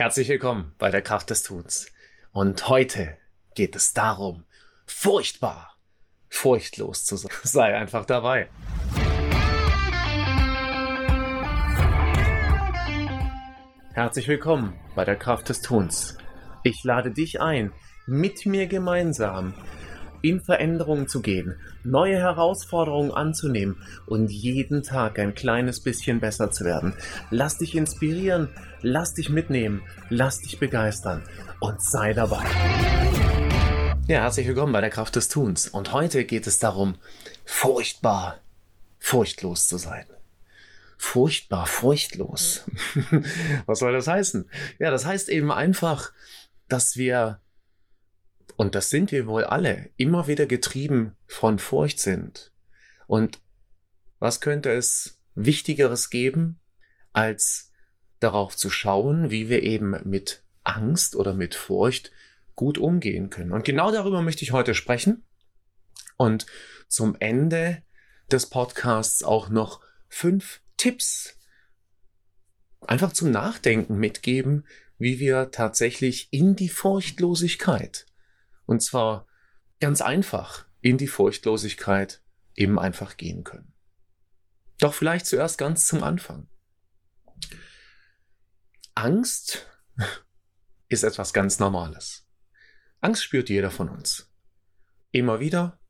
Herzlich willkommen bei der Kraft des Tuns. Und heute geht es darum, furchtbar, furchtlos zu sein. Sei einfach dabei. Herzlich willkommen bei der Kraft des Tuns. Ich lade dich ein, mit mir gemeinsam in Veränderungen zu gehen, neue Herausforderungen anzunehmen und jeden Tag ein kleines bisschen besser zu werden. Lass dich inspirieren, lass dich mitnehmen, lass dich begeistern und sei dabei. Ja, herzlich willkommen bei der Kraft des Tuns. Und heute geht es darum, furchtbar, furchtlos zu sein. Furchtbar, furchtlos. Was soll das heißen? Ja, das heißt eben einfach, dass wir und das sind wir wohl alle, immer wieder getrieben von Furcht sind. Und was könnte es Wichtigeres geben, als darauf zu schauen, wie wir eben mit Angst oder mit Furcht gut umgehen können. Und genau darüber möchte ich heute sprechen. Und zum Ende des Podcasts auch noch fünf Tipps einfach zum Nachdenken mitgeben, wie wir tatsächlich in die Furchtlosigkeit und zwar ganz einfach in die Furchtlosigkeit eben einfach gehen können. Doch vielleicht zuerst ganz zum Anfang. Angst ist etwas ganz Normales. Angst spürt jeder von uns. Immer wieder,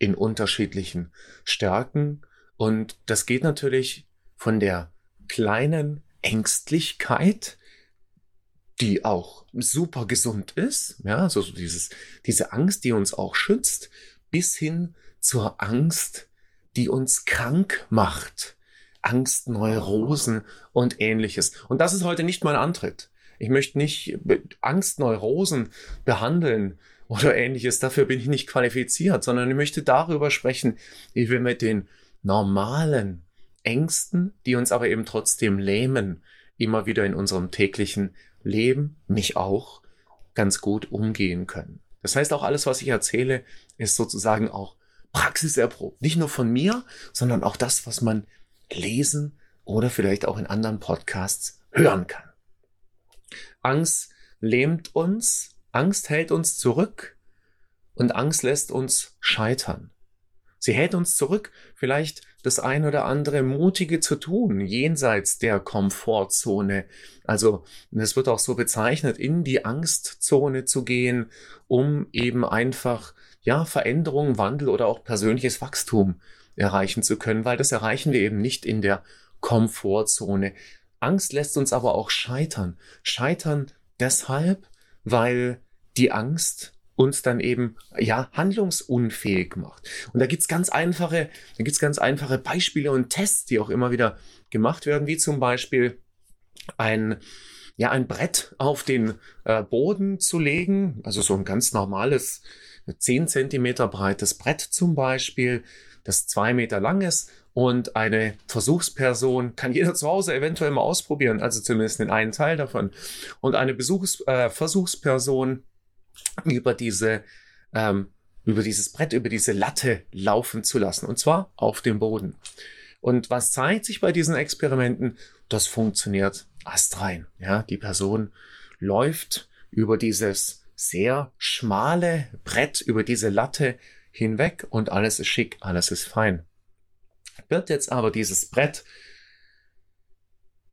in unterschiedlichen Stärken. Und das geht natürlich von der kleinen Ängstlichkeit die auch super gesund ist, ja, also so dieses, diese Angst, die uns auch schützt, bis hin zur Angst, die uns krank macht. Angst, Neurosen und ähnliches. Und das ist heute nicht mein Antritt. Ich möchte nicht Angst, Neurosen behandeln oder ähnliches. Dafür bin ich nicht qualifiziert, sondern ich möchte darüber sprechen, wie wir mit den normalen Ängsten, die uns aber eben trotzdem lähmen, immer wieder in unserem täglichen Leben, mich auch, ganz gut umgehen können. Das heißt, auch alles, was ich erzähle, ist sozusagen auch praxiserprobt. Nicht nur von mir, sondern auch das, was man lesen oder vielleicht auch in anderen Podcasts hören kann. Angst lähmt uns, Angst hält uns zurück und Angst lässt uns scheitern. Sie hält uns zurück, vielleicht das ein oder andere Mutige zu tun, jenseits der Komfortzone. Also, es wird auch so bezeichnet, in die Angstzone zu gehen, um eben einfach, ja, Veränderung, Wandel oder auch persönliches Wachstum erreichen zu können, weil das erreichen wir eben nicht in der Komfortzone. Angst lässt uns aber auch scheitern. Scheitern deshalb, weil die Angst uns dann eben ja handlungsunfähig macht. Und da gibt's ganz einfache, da gibt's ganz einfache Beispiele und Tests, die auch immer wieder gemacht werden, wie zum Beispiel ein ja ein Brett auf den äh, Boden zu legen, also so ein ganz normales 10 Zentimeter breites Brett zum Beispiel, das zwei Meter lang ist und eine Versuchsperson kann jeder zu Hause eventuell mal ausprobieren, also zumindest den einen Teil davon. Und eine Besuchs äh, Versuchsperson über diese, ähm, über dieses Brett, über diese Latte laufen zu lassen. Und zwar auf dem Boden. Und was zeigt sich bei diesen Experimenten? Das funktioniert astrein. Ja, die Person läuft über dieses sehr schmale Brett, über diese Latte hinweg und alles ist schick, alles ist fein. Wird jetzt aber dieses Brett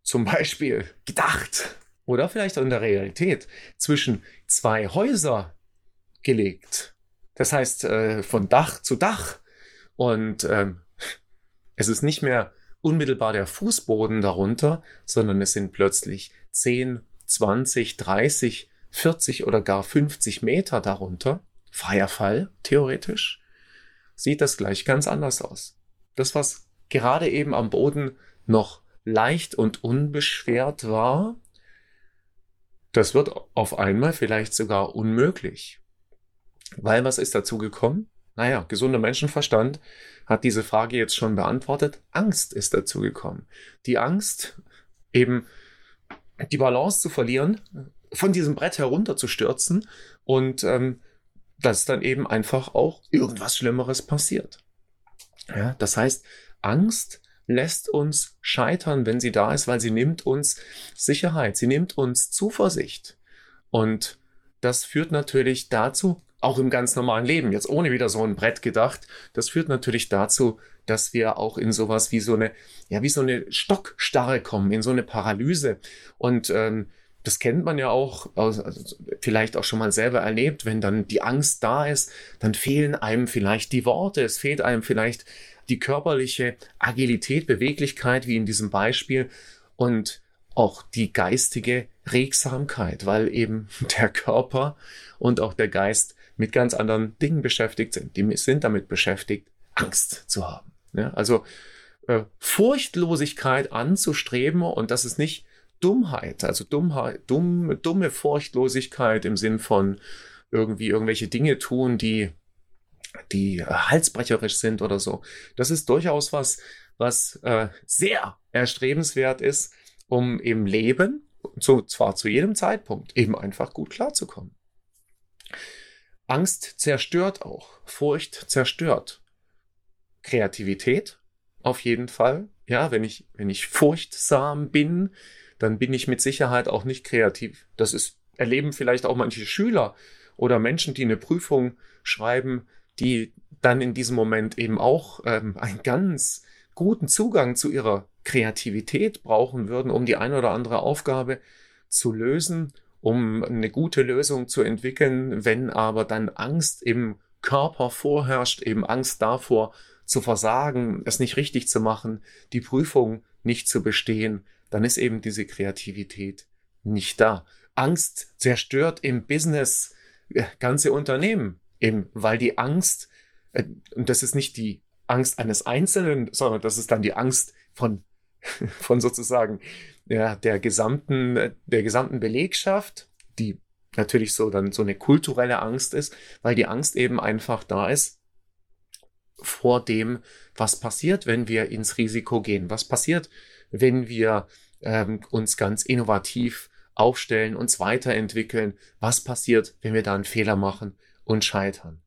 zum Beispiel gedacht oder vielleicht auch in der Realität zwischen zwei Häuser gelegt. Das heißt, äh, von Dach zu Dach. Und ähm, es ist nicht mehr unmittelbar der Fußboden darunter, sondern es sind plötzlich 10, 20, 30, 40 oder gar 50 Meter darunter. Freier Fall, theoretisch. Sieht das gleich ganz anders aus. Das, was gerade eben am Boden noch leicht und unbeschwert war, das wird auf einmal vielleicht sogar unmöglich. Weil was ist dazu gekommen? Naja, gesunder Menschenverstand hat diese Frage jetzt schon beantwortet. Angst ist dazu gekommen. Die Angst, eben die Balance zu verlieren, von diesem Brett herunterzustürzen und ähm, dass dann eben einfach auch irgendwas Schlimmeres passiert. Ja, das heißt, Angst lässt uns scheitern, wenn sie da ist, weil sie nimmt uns Sicherheit, sie nimmt uns Zuversicht. Und das führt natürlich dazu, auch im ganz normalen Leben, jetzt ohne wieder so ein Brett gedacht, das führt natürlich dazu, dass wir auch in sowas wie so eine, ja, wie so eine Stockstarre kommen, in so eine Paralyse. Und ähm, das kennt man ja auch, also vielleicht auch schon mal selber erlebt, wenn dann die Angst da ist, dann fehlen einem vielleicht die Worte, es fehlt einem vielleicht die körperliche Agilität, Beweglichkeit, wie in diesem Beispiel, und auch die geistige Regsamkeit, weil eben der Körper und auch der Geist mit ganz anderen Dingen beschäftigt sind. Die sind damit beschäftigt, Angst zu haben. Ja, also äh, Furchtlosigkeit anzustreben und das ist nicht Dummheit, also Dummheit, dumm, dumme Furchtlosigkeit im Sinn von irgendwie irgendwelche Dinge tun, die, die halsbrecherisch sind oder so. Das ist durchaus was, was äh, sehr erstrebenswert ist, um im Leben, so, zwar zu jedem Zeitpunkt, eben einfach gut klarzukommen. Angst zerstört auch, Furcht zerstört. Kreativität auf jeden Fall. Ja, wenn ich, wenn ich furchtsam bin, dann bin ich mit Sicherheit auch nicht kreativ. Das ist, erleben vielleicht auch manche Schüler oder Menschen, die eine Prüfung schreiben, die dann in diesem Moment eben auch ähm, einen ganz guten Zugang zu ihrer Kreativität brauchen würden, um die eine oder andere Aufgabe zu lösen, um eine gute Lösung zu entwickeln, wenn aber dann Angst im Körper vorherrscht, eben Angst davor zu versagen, es nicht richtig zu machen, die Prüfung nicht zu bestehen, dann ist eben diese Kreativität nicht da. Angst zerstört im Business äh, ganze Unternehmen, eben weil die Angst, äh, und das ist nicht die Angst eines Einzelnen, sondern das ist dann die Angst von, von sozusagen ja, der gesamten, der gesamten Belegschaft, die natürlich so dann so eine kulturelle Angst ist, weil die Angst eben einfach da ist vor dem, was passiert, wenn wir ins Risiko gehen. Was passiert, wenn wir ähm, uns ganz innovativ aufstellen, uns weiterentwickeln. Was passiert, wenn wir da einen Fehler machen und scheitern?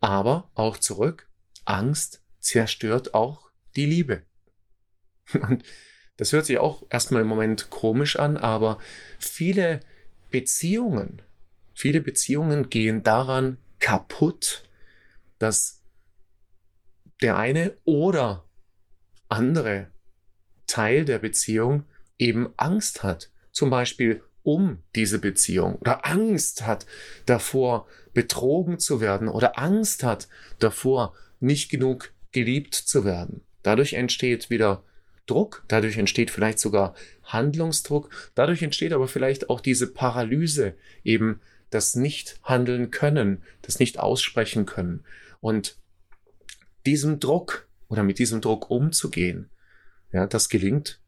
Aber auch zurück, Angst zerstört auch die Liebe. Und das hört sich auch erstmal im Moment komisch an, aber viele Beziehungen, viele Beziehungen gehen daran kaputt, dass der eine oder andere Teil der Beziehung eben Angst hat, zum Beispiel um diese Beziehung oder Angst hat davor, betrogen zu werden oder Angst hat davor, nicht genug geliebt zu werden. Dadurch entsteht wieder Druck, dadurch entsteht vielleicht sogar Handlungsdruck, dadurch entsteht aber vielleicht auch diese Paralyse, eben das nicht handeln können, das nicht aussprechen können. Und diesem Druck oder mit diesem Druck umzugehen, ja, das gelingt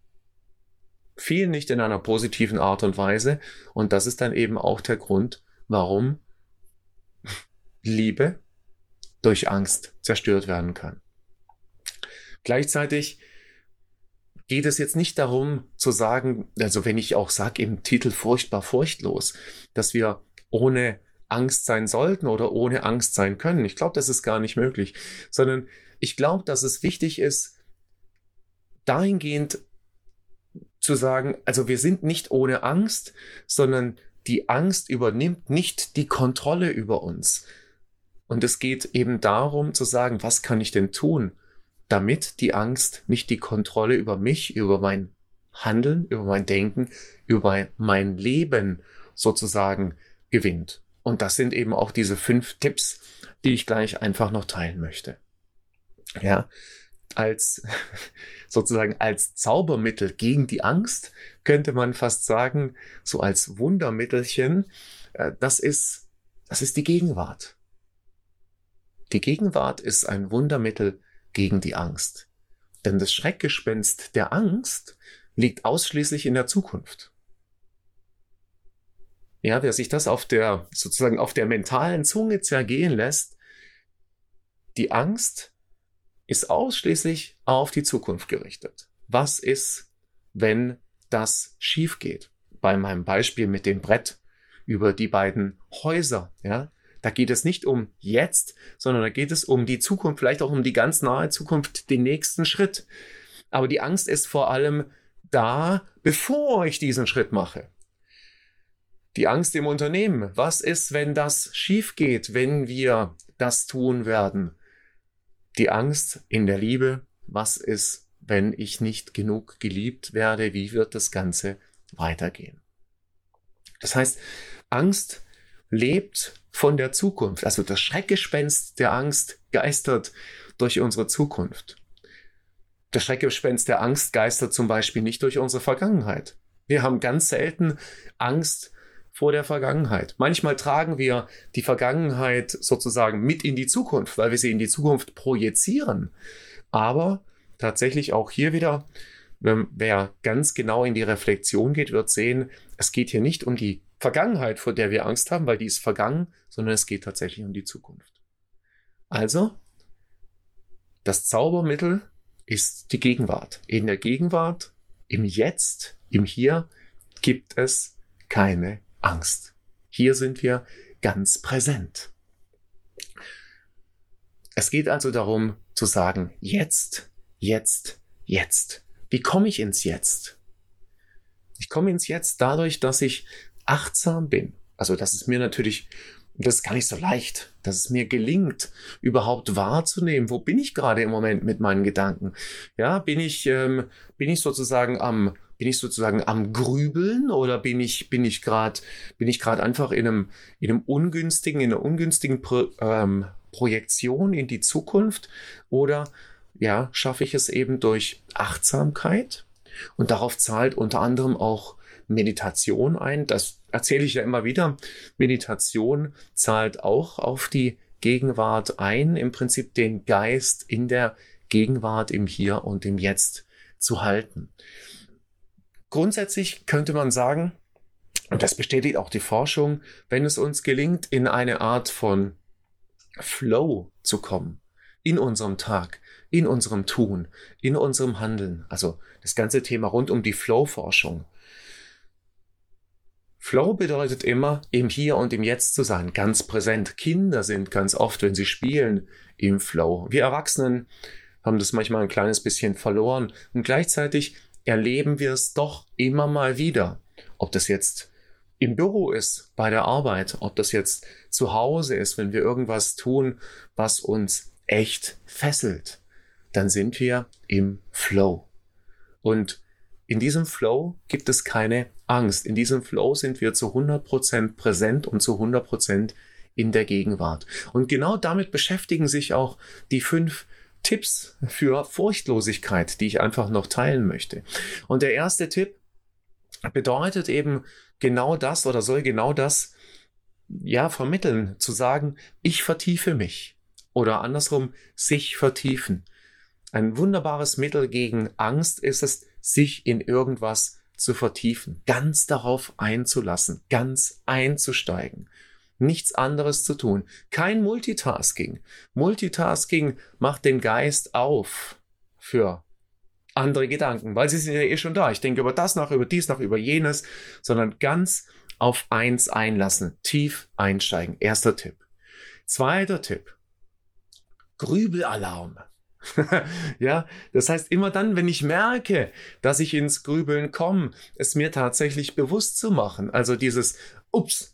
viel nicht in einer positiven Art und Weise. Und das ist dann eben auch der Grund, warum Liebe durch Angst zerstört werden kann. Gleichzeitig geht es jetzt nicht darum zu sagen, also wenn ich auch sage im Titel furchtbar furchtlos, dass wir ohne Angst sein sollten oder ohne Angst sein können. Ich glaube, das ist gar nicht möglich, sondern ich glaube, dass es wichtig ist, dahingehend zu sagen, also wir sind nicht ohne Angst, sondern die Angst übernimmt nicht die Kontrolle über uns. Und es geht eben darum zu sagen, was kann ich denn tun, damit die Angst nicht die Kontrolle über mich, über mein Handeln, über mein Denken, über mein Leben sozusagen gewinnt. Und das sind eben auch diese fünf Tipps, die ich gleich einfach noch teilen möchte. Ja, als sozusagen als Zaubermittel gegen die Angst, könnte man fast sagen, so als Wundermittelchen, äh, das ist, das ist die Gegenwart. Die Gegenwart ist ein Wundermittel gegen die Angst. Denn das Schreckgespenst der Angst liegt ausschließlich in der Zukunft. Ja, wer sich das auf der, sozusagen auf der mentalen Zunge zergehen lässt, die Angst ist ausschließlich auf die Zukunft gerichtet. Was ist, wenn das schief geht? Bei meinem Beispiel mit dem Brett über die beiden Häuser, ja. Da geht es nicht um jetzt, sondern da geht es um die Zukunft, vielleicht auch um die ganz nahe Zukunft, den nächsten Schritt. Aber die Angst ist vor allem da, bevor ich diesen Schritt mache. Die Angst im Unternehmen. Was ist, wenn das schief geht, wenn wir das tun werden? Die Angst in der Liebe. Was ist, wenn ich nicht genug geliebt werde? Wie wird das Ganze weitergehen? Das heißt, Angst lebt von der Zukunft. Also das Schreckgespenst der Angst geistert durch unsere Zukunft. Das Schreckgespenst der Angst geistert zum Beispiel nicht durch unsere Vergangenheit. Wir haben ganz selten Angst vor der Vergangenheit. Manchmal tragen wir die Vergangenheit sozusagen mit in die Zukunft, weil wir sie in die Zukunft projizieren. Aber tatsächlich auch hier wieder, wer ganz genau in die Reflexion geht, wird sehen, es geht hier nicht um die Vergangenheit, vor der wir Angst haben, weil die ist vergangen, sondern es geht tatsächlich um die Zukunft. Also, das Zaubermittel ist die Gegenwart. In der Gegenwart, im Jetzt, im Hier gibt es keine Angst. Hier sind wir ganz präsent. Es geht also darum zu sagen, jetzt, jetzt, jetzt. Wie komme ich ins Jetzt? Ich komme ins Jetzt dadurch, dass ich achtsam bin. Also das ist mir natürlich, das ist gar nicht so leicht, dass es mir gelingt, überhaupt wahrzunehmen, wo bin ich gerade im Moment mit meinen Gedanken. Ja, bin ich, ähm, bin ich sozusagen am, bin ich sozusagen am Grübeln oder bin ich, bin ich gerade, bin ich gerade einfach in einem, in einem ungünstigen, in einer ungünstigen Pro, ähm, Projektion in die Zukunft oder ja, schaffe ich es eben durch Achtsamkeit und darauf zahlt unter anderem auch Meditation ein. Das erzähle ich ja immer wieder. Meditation zahlt auch auf die Gegenwart ein, im Prinzip den Geist in der Gegenwart, im Hier und im Jetzt zu halten. Grundsätzlich könnte man sagen, und das bestätigt auch die Forschung, wenn es uns gelingt, in eine Art von Flow zu kommen, in unserem Tag, in unserem Tun, in unserem Handeln, also das ganze Thema rund um die Flow-Forschung, Flow bedeutet immer, im Hier und im Jetzt zu sein, ganz präsent. Kinder sind ganz oft, wenn sie spielen, im Flow. Wir Erwachsenen haben das manchmal ein kleines bisschen verloren und gleichzeitig erleben wir es doch immer mal wieder. Ob das jetzt im Büro ist, bei der Arbeit, ob das jetzt zu Hause ist, wenn wir irgendwas tun, was uns echt fesselt, dann sind wir im Flow. Und in diesem Flow gibt es keine Angst. In diesem Flow sind wir zu 100% präsent und zu 100% in der Gegenwart. Und genau damit beschäftigen sich auch die fünf Tipps für Furchtlosigkeit, die ich einfach noch teilen möchte. Und der erste Tipp bedeutet eben genau das oder soll genau das ja vermitteln, zu sagen, ich vertiefe mich oder andersrum sich vertiefen. Ein wunderbares Mittel gegen Angst ist es, sich in irgendwas zu vertiefen, ganz darauf einzulassen, ganz einzusteigen, nichts anderes zu tun, kein Multitasking. Multitasking macht den Geist auf für andere Gedanken, weil sie sind ja eh schon da. Ich denke über das nach, über dies nach, über jenes, sondern ganz auf eins einlassen, tief einsteigen. Erster Tipp. Zweiter Tipp. Grübelalarm. ja, das heißt, immer dann, wenn ich merke, dass ich ins Grübeln komme, es mir tatsächlich bewusst zu machen. Also dieses, ups,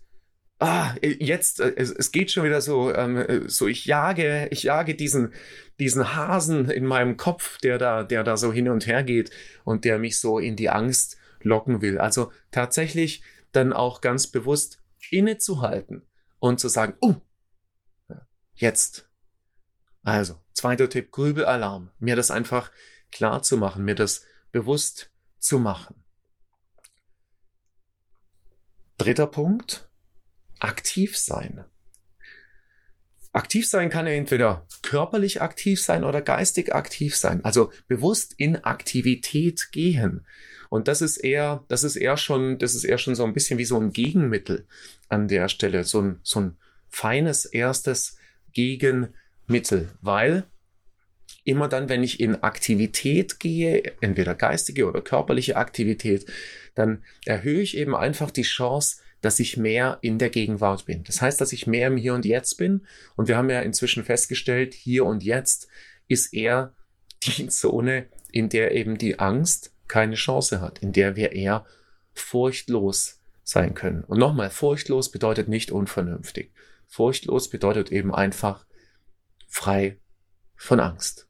ah, jetzt, äh, es, es geht schon wieder so, ähm, äh, so ich jage, ich jage diesen, diesen Hasen in meinem Kopf, der da, der da so hin und her geht und der mich so in die Angst locken will. Also tatsächlich dann auch ganz bewusst innezuhalten und zu sagen, oh, jetzt. Also, Zweiter Tipp, Grübelalarm. Mir das einfach klar zu machen, mir das bewusst zu machen. Dritter Punkt, aktiv sein. Aktiv sein kann ja entweder körperlich aktiv sein oder geistig aktiv sein. Also bewusst in Aktivität gehen. Und das ist eher, das ist eher schon, das ist eher schon so ein bisschen wie so ein Gegenmittel an der Stelle. So ein, so ein feines erstes Gegenmittel. Mittel, weil immer dann, wenn ich in Aktivität gehe, entweder geistige oder körperliche Aktivität, dann erhöhe ich eben einfach die Chance, dass ich mehr in der Gegenwart bin. Das heißt, dass ich mehr im Hier und Jetzt bin. Und wir haben ja inzwischen festgestellt, hier und jetzt ist eher die Zone, in der eben die Angst keine Chance hat, in der wir eher furchtlos sein können. Und nochmal, furchtlos bedeutet nicht unvernünftig. Furchtlos bedeutet eben einfach frei von Angst.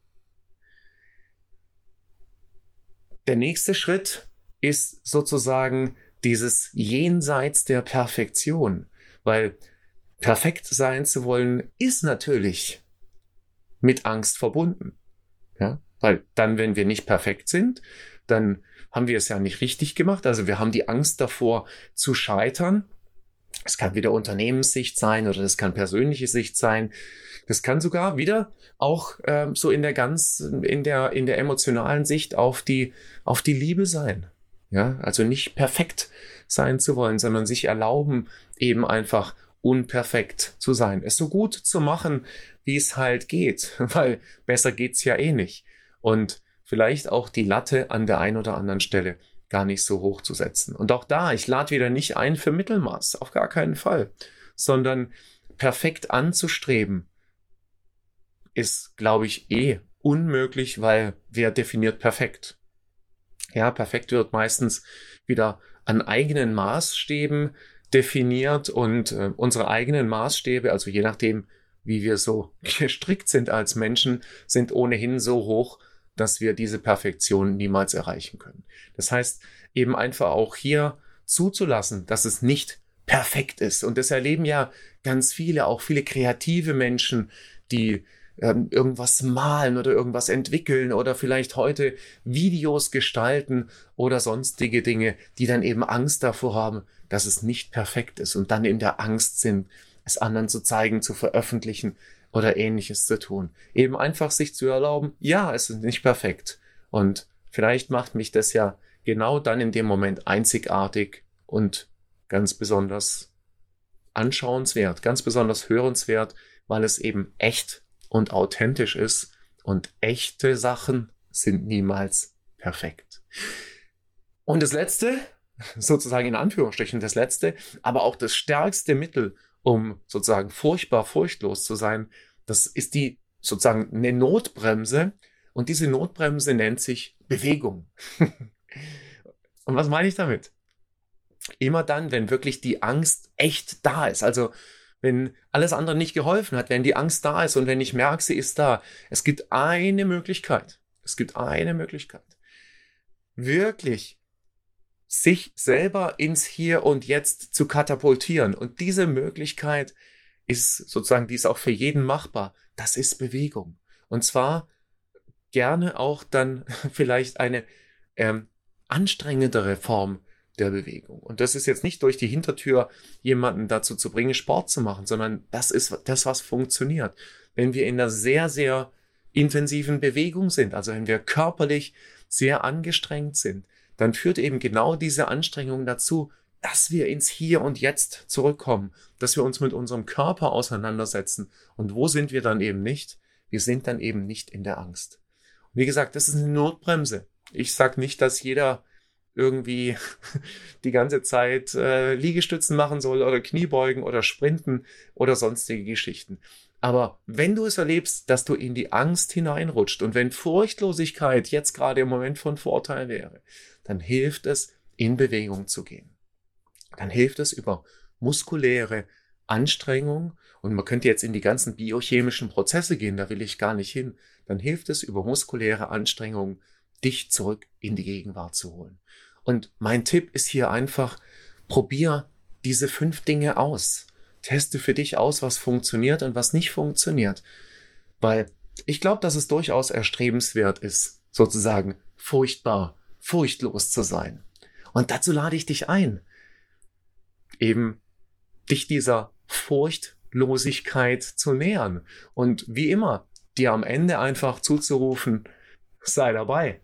Der nächste Schritt ist sozusagen dieses Jenseits der Perfektion, weil perfekt sein zu wollen ist natürlich mit Angst verbunden. Ja, weil dann, wenn wir nicht perfekt sind, dann haben wir es ja nicht richtig gemacht. Also wir haben die Angst davor zu scheitern. Es kann wieder Unternehmenssicht sein oder das kann persönliche Sicht sein. Das kann sogar wieder auch ähm, so in der ganz, in der, in der emotionalen Sicht auf die, auf die Liebe sein. Ja, also nicht perfekt sein zu wollen, sondern sich erlauben, eben einfach unperfekt zu sein. Es so gut zu machen, wie es halt geht, weil besser geht's ja eh nicht. Und vielleicht auch die Latte an der einen oder anderen Stelle gar nicht so hoch zu setzen. Und auch da, ich lade wieder nicht ein für Mittelmaß, auf gar keinen Fall, sondern perfekt anzustreben, ist, glaube ich, eh unmöglich, weil wer definiert perfekt? Ja, perfekt wird meistens wieder an eigenen Maßstäben definiert und äh, unsere eigenen Maßstäbe, also je nachdem, wie wir so gestrickt sind als Menschen, sind ohnehin so hoch, dass wir diese Perfektion niemals erreichen können. Das heißt, eben einfach auch hier zuzulassen, dass es nicht perfekt ist. Und das erleben ja ganz viele, auch viele kreative Menschen, die ähm, irgendwas malen oder irgendwas entwickeln oder vielleicht heute Videos gestalten oder sonstige Dinge, die dann eben Angst davor haben, dass es nicht perfekt ist und dann in der Angst sind, es anderen zu zeigen, zu veröffentlichen oder ähnliches zu tun. Eben einfach sich zu erlauben, ja, es ist nicht perfekt. Und vielleicht macht mich das ja genau dann in dem Moment einzigartig und ganz besonders anschauenswert, ganz besonders hörenswert, weil es eben echt und authentisch ist und echte Sachen sind niemals perfekt. Und das letzte, sozusagen in Anführungsstrichen das letzte, aber auch das stärkste Mittel, um sozusagen furchtbar furchtlos zu sein, das ist die sozusagen eine Notbremse und diese Notbremse nennt sich Bewegung. und was meine ich damit? Immer dann, wenn wirklich die Angst echt da ist, also wenn alles andere nicht geholfen hat, wenn die Angst da ist und wenn ich merke, sie ist da. Es gibt eine Möglichkeit. Es gibt eine Möglichkeit. Wirklich sich selber ins Hier und Jetzt zu katapultieren. Und diese Möglichkeit ist sozusagen, die ist auch für jeden machbar. Das ist Bewegung. Und zwar gerne auch dann vielleicht eine ähm, anstrengendere Form der Bewegung. Und das ist jetzt nicht durch die Hintertür jemanden dazu zu bringen, Sport zu machen, sondern das ist das, was funktioniert. Wenn wir in einer sehr, sehr intensiven Bewegung sind, also wenn wir körperlich sehr angestrengt sind, dann führt eben genau diese Anstrengung dazu, dass wir ins Hier und Jetzt zurückkommen, dass wir uns mit unserem Körper auseinandersetzen. Und wo sind wir dann eben nicht? Wir sind dann eben nicht in der Angst. Und wie gesagt, das ist eine Notbremse. Ich sage nicht, dass jeder irgendwie die ganze Zeit äh, Liegestützen machen soll oder Kniebeugen oder Sprinten oder sonstige Geschichten. Aber wenn du es erlebst, dass du in die Angst hineinrutscht und wenn Furchtlosigkeit jetzt gerade im Moment von Vorteil wäre, dann hilft es, in Bewegung zu gehen. Dann hilft es über muskuläre Anstrengung und man könnte jetzt in die ganzen biochemischen Prozesse gehen, da will ich gar nicht hin. Dann hilft es über muskuläre Anstrengung, dich zurück in die Gegenwart zu holen. Und mein Tipp ist hier einfach, probier diese fünf Dinge aus. Teste für dich aus, was funktioniert und was nicht funktioniert. Weil ich glaube, dass es durchaus erstrebenswert ist, sozusagen furchtbar furchtlos zu sein. Und dazu lade ich dich ein, eben dich dieser Furchtlosigkeit zu nähern und wie immer dir am Ende einfach zuzurufen, sei dabei.